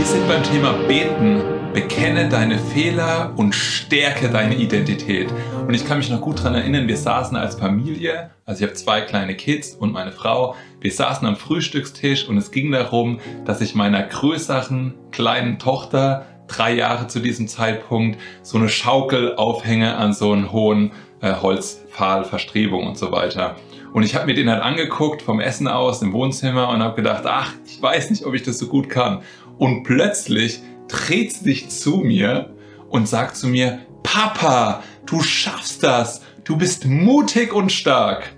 Wir sind beim Thema Beten. Bekenne deine Fehler und stärke deine Identität. Und ich kann mich noch gut daran erinnern, wir saßen als Familie, also ich habe zwei kleine Kids und meine Frau, wir saßen am Frühstückstisch und es ging darum, dass ich meiner größeren kleinen Tochter, drei Jahre zu diesem Zeitpunkt, so eine Schaukel aufhänge an so einen hohen äh, Holzpfahl, Verstrebung und so weiter. Und ich habe mir den halt angeguckt vom Essen aus im Wohnzimmer und habe gedacht, ach, ich weiß nicht, ob ich das so gut kann. Und plötzlich dreht sie sich zu mir und sagt zu mir, Papa, du schaffst das, du bist mutig und stark.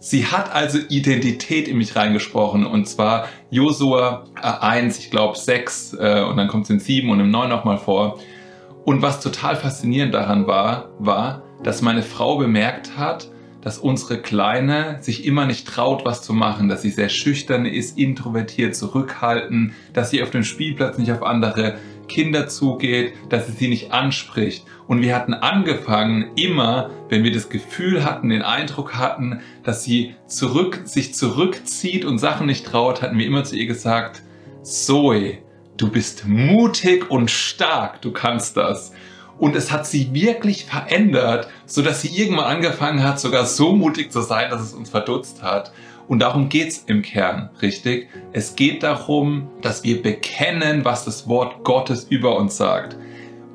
Sie hat also Identität in mich reingesprochen und zwar Josua 1, ich glaube 6 äh, und dann kommt es in 7 und im 9 nochmal vor. Und was total faszinierend daran war, war, dass meine Frau bemerkt hat, dass unsere Kleine sich immer nicht traut, was zu machen, dass sie sehr schüchtern ist, introvertiert, zurückhaltend, dass sie auf dem Spielplatz nicht auf andere Kinder zugeht, dass sie sie nicht anspricht. Und wir hatten angefangen, immer, wenn wir das Gefühl hatten, den Eindruck hatten, dass sie zurück, sich zurückzieht und Sachen nicht traut, hatten wir immer zu ihr gesagt, Zoe, du bist mutig und stark, du kannst das. Und es hat sie wirklich verändert, so dass sie irgendwann angefangen hat, sogar so mutig zu sein, dass es uns verdutzt hat. Und darum geht's im Kern, richtig? Es geht darum, dass wir bekennen, was das Wort Gottes über uns sagt.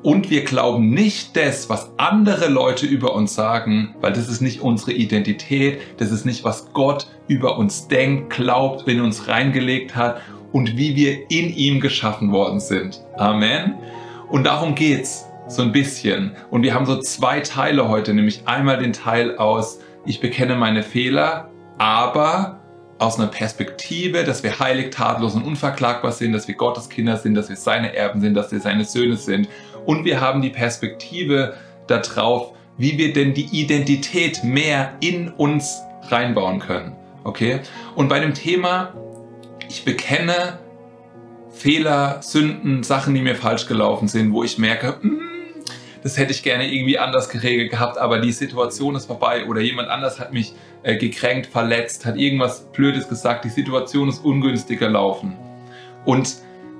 Und wir glauben nicht das, was andere Leute über uns sagen, weil das ist nicht unsere Identität, das ist nicht, was Gott über uns denkt, glaubt, in uns reingelegt hat und wie wir in ihm geschaffen worden sind. Amen. Und darum geht's so ein bisschen. Und wir haben so zwei Teile heute, nämlich einmal den Teil aus, ich bekenne meine Fehler, aber aus einer Perspektive, dass wir heilig, tadellos und unverklagbar sind, dass wir Gottes Kinder sind, dass wir seine Erben sind, dass wir seine Söhne sind. Und wir haben die Perspektive darauf, wie wir denn die Identität mehr in uns reinbauen können. Okay? Und bei dem Thema, ich bekenne Fehler, Sünden, Sachen, die mir falsch gelaufen sind, wo ich merke, mm, das hätte ich gerne irgendwie anders geregelt gehabt, aber die Situation ist vorbei oder jemand anders hat mich äh, gekränkt, verletzt, hat irgendwas Blödes gesagt, die Situation ist ungünstiger laufen. Und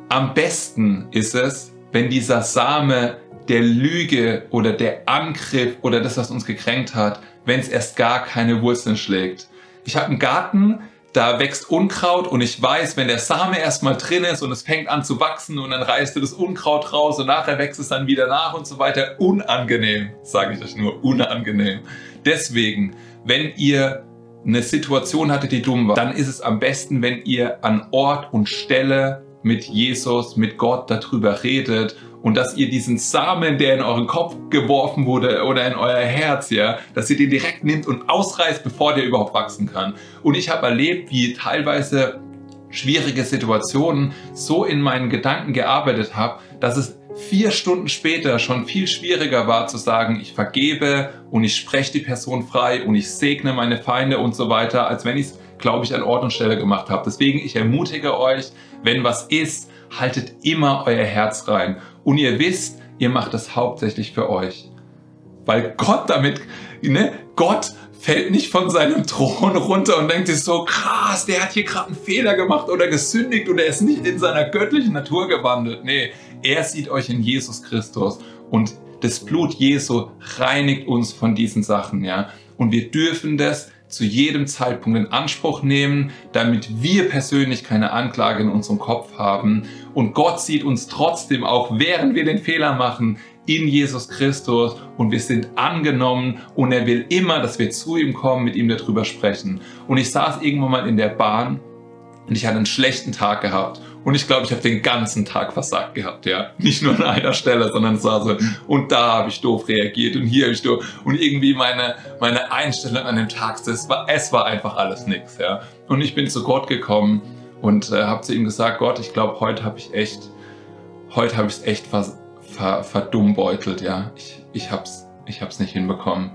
am besten ist es, wenn dieser Same der Lüge oder der Angriff oder das, was uns gekränkt hat, wenn es erst gar keine Wurzeln schlägt. Ich habe einen Garten, da wächst Unkraut und ich weiß, wenn der Same erstmal drin ist und es fängt an zu wachsen und dann reißt du das Unkraut raus und nachher wächst es dann wieder nach und so weiter. Unangenehm, sage ich euch nur, unangenehm. Deswegen, wenn ihr eine Situation hattet, die dumm war, dann ist es am besten, wenn ihr an Ort und Stelle mit Jesus, mit Gott darüber redet und dass ihr diesen Samen, der in euren Kopf geworfen wurde oder in euer Herz, ja, dass ihr den direkt nimmt und ausreißt, bevor der überhaupt wachsen kann. Und ich habe erlebt, wie teilweise schwierige Situationen so in meinen Gedanken gearbeitet habe, dass es vier Stunden später schon viel schwieriger war zu sagen, ich vergebe und ich spreche die Person frei und ich segne meine Feinde und so weiter, als wenn ich es, glaube ich, an Ort und Stelle gemacht habe. Deswegen, ich ermutige euch, wenn was ist, haltet immer euer Herz rein. Und ihr wisst, ihr macht das hauptsächlich für euch. Weil Gott damit, ne, Gott fällt nicht von seinem Thron runter und denkt sich so, krass, der hat hier gerade einen Fehler gemacht oder gesündigt oder er ist nicht in seiner göttlichen Natur gewandelt. Nee, er sieht euch in Jesus Christus und das Blut Jesu reinigt uns von diesen Sachen, ja. Und wir dürfen das zu jedem Zeitpunkt in Anspruch nehmen, damit wir persönlich keine Anklage in unserem Kopf haben. Und Gott sieht uns trotzdem auch, während wir den Fehler machen, in Jesus Christus und wir sind angenommen und er will immer, dass wir zu ihm kommen, mit ihm darüber sprechen. Und ich saß irgendwann mal in der Bahn und ich hatte einen schlechten Tag gehabt und ich glaube, ich habe den ganzen Tag versagt gehabt, ja. Nicht nur an einer Stelle, sondern es war so, und da habe ich doof reagiert und hier habe ich doof. Und irgendwie meine, meine Einstellung an dem Tag, es war, es war einfach alles nix, ja. Und ich bin zu Gott gekommen und äh, habe zu ihm gesagt, Gott, ich glaube, heute habe ich echt, heute habe ich es echt ver, ver, verdummbeutelt, ja. Ich, ich habe es ich hab's nicht hinbekommen.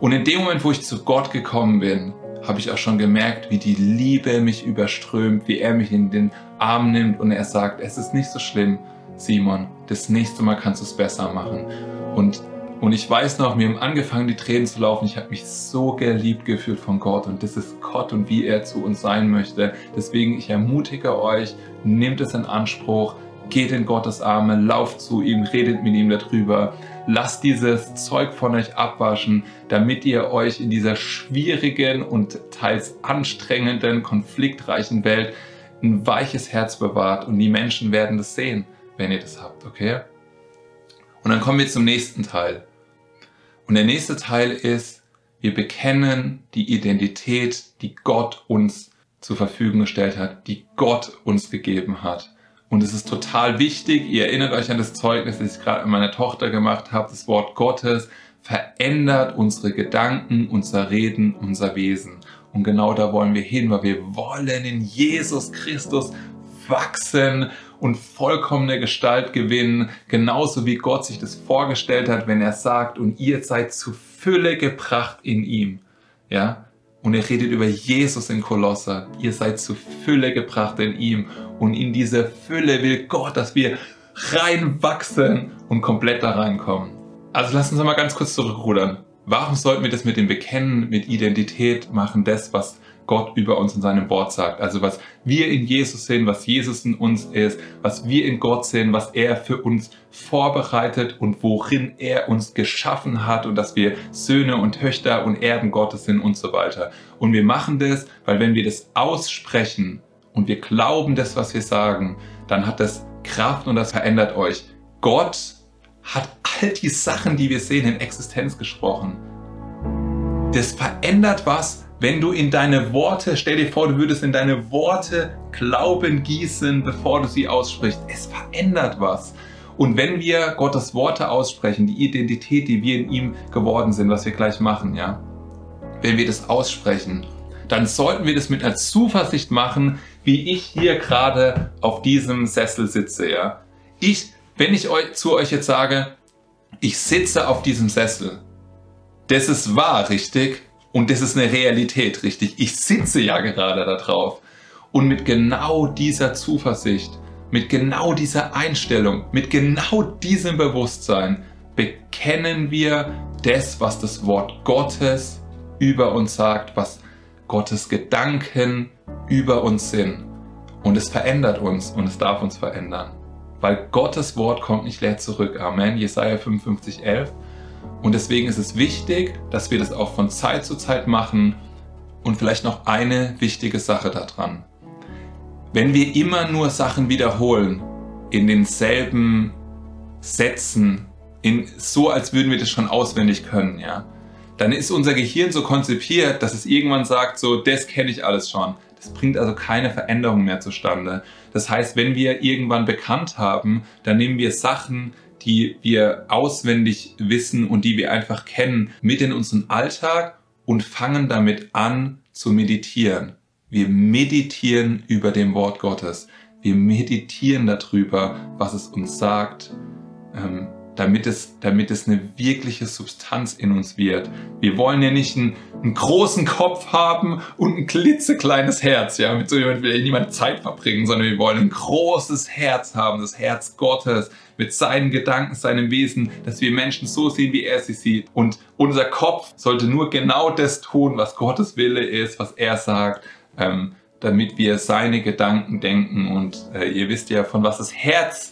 Und in dem Moment, wo ich zu Gott gekommen bin, habe ich auch schon gemerkt, wie die Liebe mich überströmt, wie er mich in den Arm nimmt und er sagt, es ist nicht so schlimm, Simon, das nächste Mal kannst du es besser machen. Und, und ich weiß noch, mir haben angefangen, die Tränen zu laufen. Ich habe mich so geliebt gefühlt von Gott und das ist Gott und wie er zu uns sein möchte. Deswegen, ich ermutige euch, nehmt es in Anspruch, geht in Gottes Arme, lauft zu ihm, redet mit ihm darüber. Lasst dieses Zeug von euch abwaschen, damit ihr euch in dieser schwierigen und teils anstrengenden, konfliktreichen Welt ein weiches Herz bewahrt und die Menschen werden das sehen, wenn ihr das habt, okay? Und dann kommen wir zum nächsten Teil. Und der nächste Teil ist, wir bekennen die Identität, die Gott uns zur Verfügung gestellt hat, die Gott uns gegeben hat. Und es ist total wichtig, ihr erinnert euch an das Zeugnis, das ich gerade mit meiner Tochter gemacht habe, das Wort Gottes verändert unsere Gedanken, unser Reden, unser Wesen. Und genau da wollen wir hin, weil wir wollen in Jesus Christus wachsen und vollkommene Gestalt gewinnen, genauso wie Gott sich das vorgestellt hat, wenn er sagt, und ihr seid zu Fülle gebracht in ihm. Ja? Und er redet über Jesus in Kolosser. Ihr seid zu Fülle gebracht in ihm. Und in diese Fülle will Gott, dass wir reinwachsen und komplett da reinkommen. Also lassen Sie mal ganz kurz zurückrudern. Warum sollten wir das mit dem Bekennen, mit Identität machen, das, was Gott über uns in seinem Wort sagt. Also was wir in Jesus sind, was Jesus in uns ist, was wir in Gott sind, was er für uns vorbereitet und worin er uns geschaffen hat und dass wir Söhne und Töchter und Erben Gottes sind und so weiter. Und wir machen das, weil wenn wir das aussprechen und wir glauben das, was wir sagen, dann hat das Kraft und das verändert euch. Gott hat all die Sachen, die wir sehen, in Existenz gesprochen. Das verändert was, wenn du in deine Worte, stell dir vor, du würdest in deine Worte Glauben gießen, bevor du sie aussprichst. Es verändert was. Und wenn wir Gottes Worte aussprechen, die Identität, die wir in ihm geworden sind, was wir gleich machen, ja, wenn wir das aussprechen, dann sollten wir das mit einer Zuversicht machen, wie ich hier gerade auf diesem Sessel sitze, ja. Ich, wenn ich zu euch jetzt sage, ich sitze auf diesem Sessel, das ist wahr, richtig? Und das ist eine Realität, richtig? Ich sitze ja gerade da drauf. Und mit genau dieser Zuversicht, mit genau dieser Einstellung, mit genau diesem Bewusstsein bekennen wir das, was das Wort Gottes über uns sagt, was Gottes Gedanken über uns sind. Und es verändert uns und es darf uns verändern. Weil Gottes Wort kommt nicht leer zurück. Amen. Jesaja 55, 11. Und deswegen ist es wichtig, dass wir das auch von Zeit zu Zeit machen. Und vielleicht noch eine wichtige Sache daran. Wenn wir immer nur Sachen wiederholen, in denselben Sätzen, in, so als würden wir das schon auswendig können, ja, dann ist unser Gehirn so konzipiert, dass es irgendwann sagt, so, das kenne ich alles schon. Das bringt also keine Veränderung mehr zustande. Das heißt, wenn wir irgendwann bekannt haben, dann nehmen wir Sachen, die wir auswendig wissen und die wir einfach kennen, mit in unseren Alltag und fangen damit an zu meditieren. Wir meditieren über dem Wort Gottes. Wir meditieren darüber, was es uns sagt. Ähm, damit es, damit es eine wirkliche Substanz in uns wird. Wir wollen ja nicht einen, einen großen Kopf haben und ein klitzekleines Herz, ja, mit so jemand will niemand Zeit verbringen, sondern wir wollen ein großes Herz haben, das Herz Gottes, mit seinen Gedanken, seinem Wesen, dass wir Menschen so sehen, wie er sie sieht. Und unser Kopf sollte nur genau das tun, was Gottes Wille ist, was er sagt, ähm, damit wir seine Gedanken denken. Und äh, ihr wisst ja, von was das Herz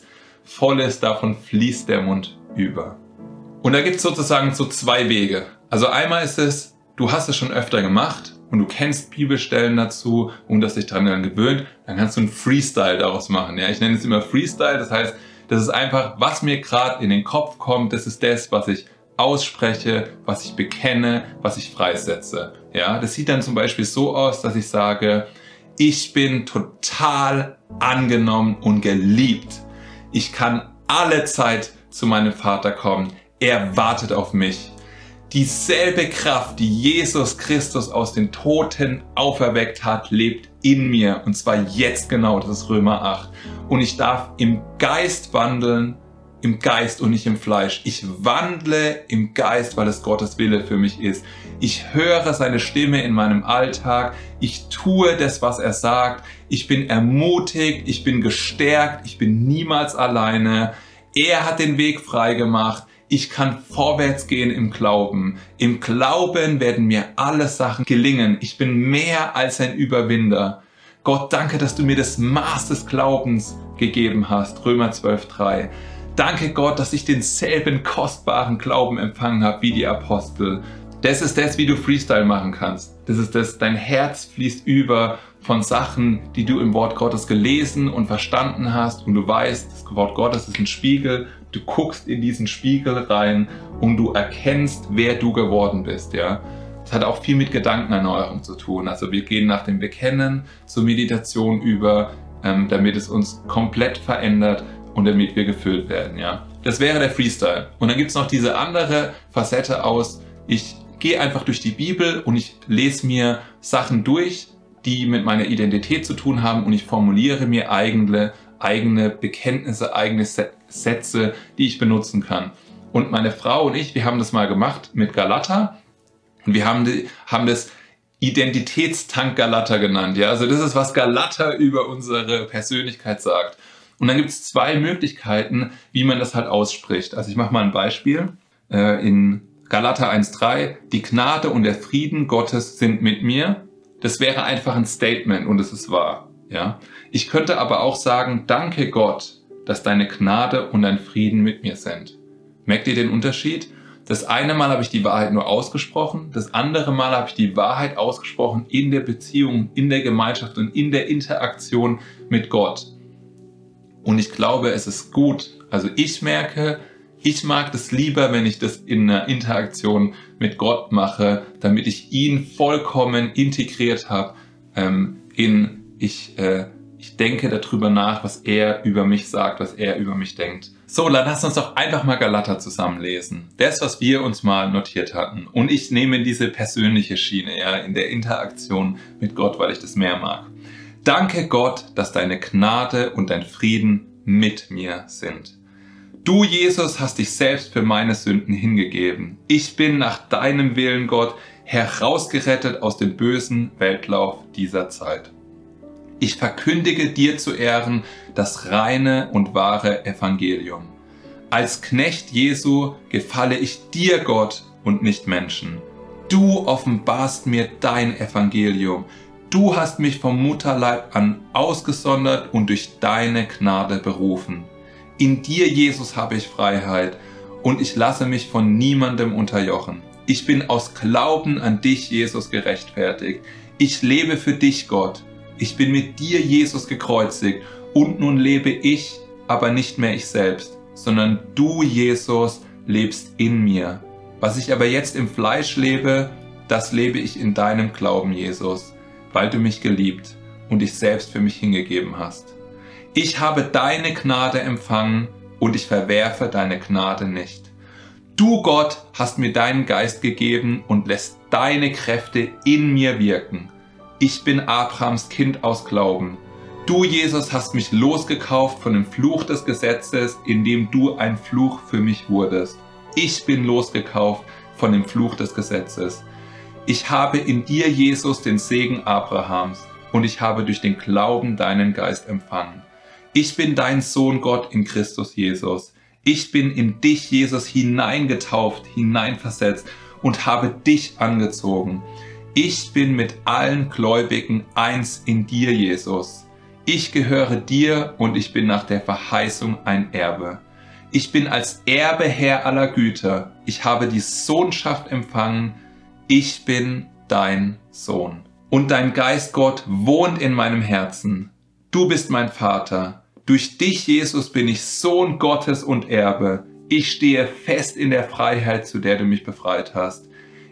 voll ist, davon fließt der Mund über. Und da gibt es sozusagen so zwei Wege. Also einmal ist es, du hast es schon öfter gemacht und du kennst Bibelstellen dazu und hast dich daran gewöhnt, dann kannst du einen Freestyle daraus machen. Ja, ich nenne es immer Freestyle, das heißt, das ist einfach, was mir gerade in den Kopf kommt, das ist das, was ich ausspreche, was ich bekenne, was ich freisetze. Ja, das sieht dann zum Beispiel so aus, dass ich sage, ich bin total angenommen und geliebt. Ich kann alle Zeit zu meinem Vater kommen. Er wartet auf mich. Dieselbe Kraft, die Jesus Christus aus den Toten auferweckt hat, lebt in mir. Und zwar jetzt genau, das ist Römer 8. Und ich darf im Geist wandeln, im Geist und nicht im Fleisch. Ich wandle im Geist, weil es Gottes Wille für mich ist. Ich höre seine Stimme in meinem Alltag. Ich tue das, was er sagt. Ich bin ermutigt. Ich bin gestärkt. Ich bin niemals alleine. Er hat den Weg frei gemacht. Ich kann vorwärts gehen im Glauben. Im Glauben werden mir alle Sachen gelingen. Ich bin mehr als ein Überwinder. Gott, danke, dass du mir das Maß des Glaubens gegeben hast. Römer 12.3. Danke Gott, dass ich denselben kostbaren Glauben empfangen habe wie die Apostel. Das ist das, wie du Freestyle machen kannst. Das ist das, dein Herz fließt über von Sachen, die du im Wort Gottes gelesen und verstanden hast und du weißt, das Wort Gottes ist ein Spiegel. Du guckst in diesen Spiegel rein und du erkennst, wer du geworden bist, ja. Das hat auch viel mit Gedankenerneuerung zu tun. Also wir gehen nach dem Bekennen zur Meditation über, ähm, damit es uns komplett verändert und damit wir gefüllt werden, ja. Das wäre der Freestyle. Und dann gibt es noch diese andere Facette aus, ich gehe einfach durch die Bibel und ich lese mir Sachen durch, die mit meiner Identität zu tun haben und ich formuliere mir eigene, eigene Bekenntnisse, eigene Sätze, die ich benutzen kann. Und meine Frau und ich, wir haben das mal gemacht mit Galata und wir haben, die, haben das Identitätstank Galata genannt. Ja, also das ist, was Galata über unsere Persönlichkeit sagt. Und dann gibt es zwei Möglichkeiten, wie man das halt ausspricht. Also ich mache mal ein Beispiel. Äh, in Galata 1.3, die Gnade und der Frieden Gottes sind mit mir. Das wäre einfach ein Statement und es ist wahr. Ja? Ich könnte aber auch sagen, danke Gott, dass deine Gnade und dein Frieden mit mir sind. Merkt ihr den Unterschied? Das eine Mal habe ich die Wahrheit nur ausgesprochen, das andere Mal habe ich die Wahrheit ausgesprochen in der Beziehung, in der Gemeinschaft und in der Interaktion mit Gott. Und ich glaube, es ist gut. Also ich merke, ich mag das lieber, wenn ich das in einer Interaktion mit Gott mache, damit ich ihn vollkommen integriert habe ähm, in ich, äh, ich denke darüber nach, was er über mich sagt, was er über mich denkt. So, dann lass uns doch einfach mal Galater zusammenlesen. Das, was wir uns mal notiert hatten. Und ich nehme diese persönliche Schiene ja, in der Interaktion mit Gott, weil ich das mehr mag. Danke Gott, dass deine Gnade und dein Frieden mit mir sind. Du, Jesus, hast dich selbst für meine Sünden hingegeben. Ich bin nach deinem Willen, Gott, herausgerettet aus dem bösen Weltlauf dieser Zeit. Ich verkündige dir zu Ehren das reine und wahre Evangelium. Als Knecht Jesu gefalle ich dir, Gott, und nicht Menschen. Du offenbarst mir dein Evangelium. Du hast mich vom Mutterleib an ausgesondert und durch deine Gnade berufen. In dir, Jesus, habe ich Freiheit und ich lasse mich von niemandem unterjochen. Ich bin aus Glauben an dich, Jesus, gerechtfertigt. Ich lebe für dich, Gott. Ich bin mit dir, Jesus, gekreuzigt und nun lebe ich, aber nicht mehr ich selbst, sondern du, Jesus, lebst in mir. Was ich aber jetzt im Fleisch lebe, das lebe ich in deinem Glauben, Jesus, weil du mich geliebt und dich selbst für mich hingegeben hast. Ich habe deine Gnade empfangen und ich verwerfe deine Gnade nicht. Du Gott hast mir deinen Geist gegeben und lässt deine Kräfte in mir wirken. Ich bin Abrahams Kind aus Glauben. Du, Jesus, hast mich losgekauft von dem Fluch des Gesetzes, indem du ein Fluch für mich wurdest. Ich bin losgekauft von dem Fluch des Gesetzes. Ich habe in dir, Jesus, den Segen Abrahams und ich habe durch den Glauben deinen Geist empfangen. Ich bin dein Sohn Gott in Christus Jesus. Ich bin in dich, Jesus, hineingetauft, hineinversetzt und habe dich angezogen. Ich bin mit allen Gläubigen eins in dir, Jesus. Ich gehöre dir und ich bin nach der Verheißung ein Erbe. Ich bin als Erbe Herr aller Güter. Ich habe die Sohnschaft empfangen. Ich bin dein Sohn. Und dein Geist Gott wohnt in meinem Herzen. Du bist mein Vater. Durch dich, Jesus, bin ich Sohn Gottes und Erbe. Ich stehe fest in der Freiheit, zu der du mich befreit hast.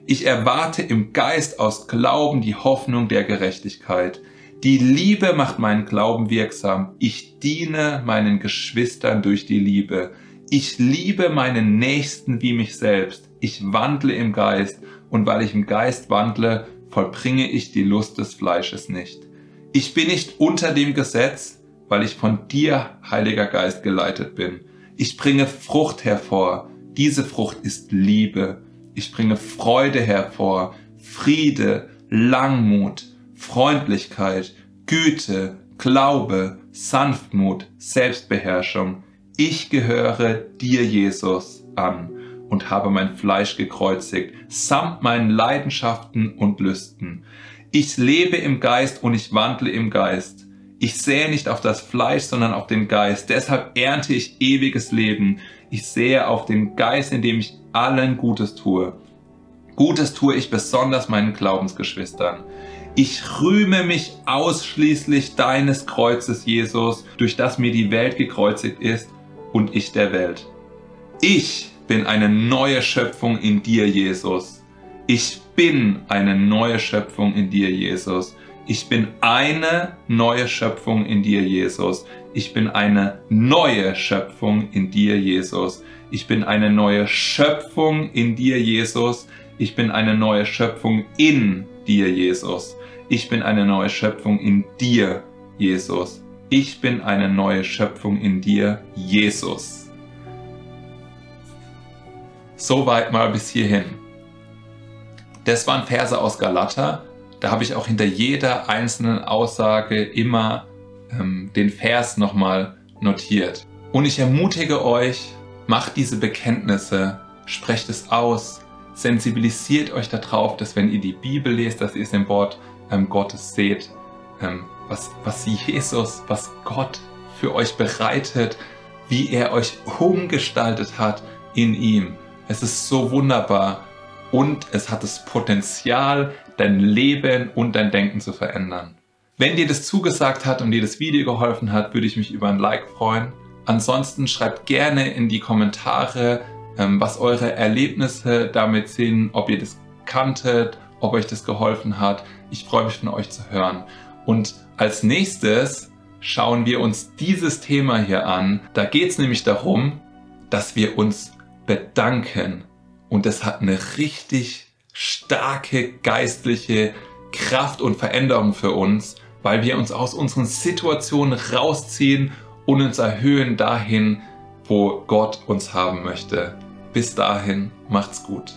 Ich erwarte im Geist aus Glauben die Hoffnung der Gerechtigkeit. Die Liebe macht meinen Glauben wirksam. Ich diene meinen Geschwistern durch die Liebe. Ich liebe meinen Nächsten wie mich selbst. Ich wandle im Geist und weil ich im Geist wandle, vollbringe ich die Lust des Fleisches nicht. Ich bin nicht unter dem Gesetz, weil ich von dir, Heiliger Geist, geleitet bin. Ich bringe Frucht hervor. Diese Frucht ist Liebe. Ich bringe Freude hervor, Friede, Langmut, Freundlichkeit, Güte, Glaube, Sanftmut, Selbstbeherrschung. Ich gehöre dir, Jesus, an und habe mein Fleisch gekreuzigt, samt meinen Leidenschaften und Lüsten. Ich lebe im Geist und ich wandle im Geist. Ich sähe nicht auf das Fleisch, sondern auf den Geist. Deshalb ernte ich ewiges Leben. Ich sehe auf den Geist, indem ich allen Gutes tue. Gutes tue ich besonders meinen Glaubensgeschwistern. Ich rühme mich ausschließlich deines Kreuzes, Jesus, durch das mir die Welt gekreuzigt ist und ich der Welt. Ich bin eine neue Schöpfung in dir, Jesus. Ich bin eine neue Schöpfung in dir, Jesus. Ich bin eine neue Schöpfung in dir, Jesus. Ich bin eine neue Schöpfung in dir, Jesus. Ich bin eine neue Schöpfung in dir, Jesus. Ich bin eine neue Schöpfung in dir, Jesus. Ich bin eine neue Schöpfung in dir, Jesus. Ich bin eine neue Schöpfung in dir, Jesus. Soweit mal bis hierhin. Das waren Verse aus Galater. Da habe ich auch hinter jeder einzelnen Aussage immer ähm, den Vers nochmal notiert. Und ich ermutige euch, macht diese Bekenntnisse, sprecht es aus, sensibilisiert euch darauf, dass wenn ihr die Bibel lest, dass ihr es im Wort ähm, Gottes seht, ähm, was, was Jesus, was Gott für euch bereitet, wie er euch umgestaltet hat in ihm. Es ist so wunderbar und es hat das Potenzial, dein Leben und dein Denken zu verändern. Wenn dir das zugesagt hat und dir das Video geholfen hat, würde ich mich über ein Like freuen. Ansonsten schreibt gerne in die Kommentare, ähm, was eure Erlebnisse damit sind, ob ihr das kanntet, ob euch das geholfen hat. Ich freue mich von euch zu hören. Und als nächstes schauen wir uns dieses Thema hier an. Da geht es nämlich darum, dass wir uns bedanken. Und das hat eine richtig starke geistliche Kraft und Veränderung für uns, weil wir uns aus unseren Situationen rausziehen und uns erhöhen dahin, wo Gott uns haben möchte. Bis dahin, macht's gut.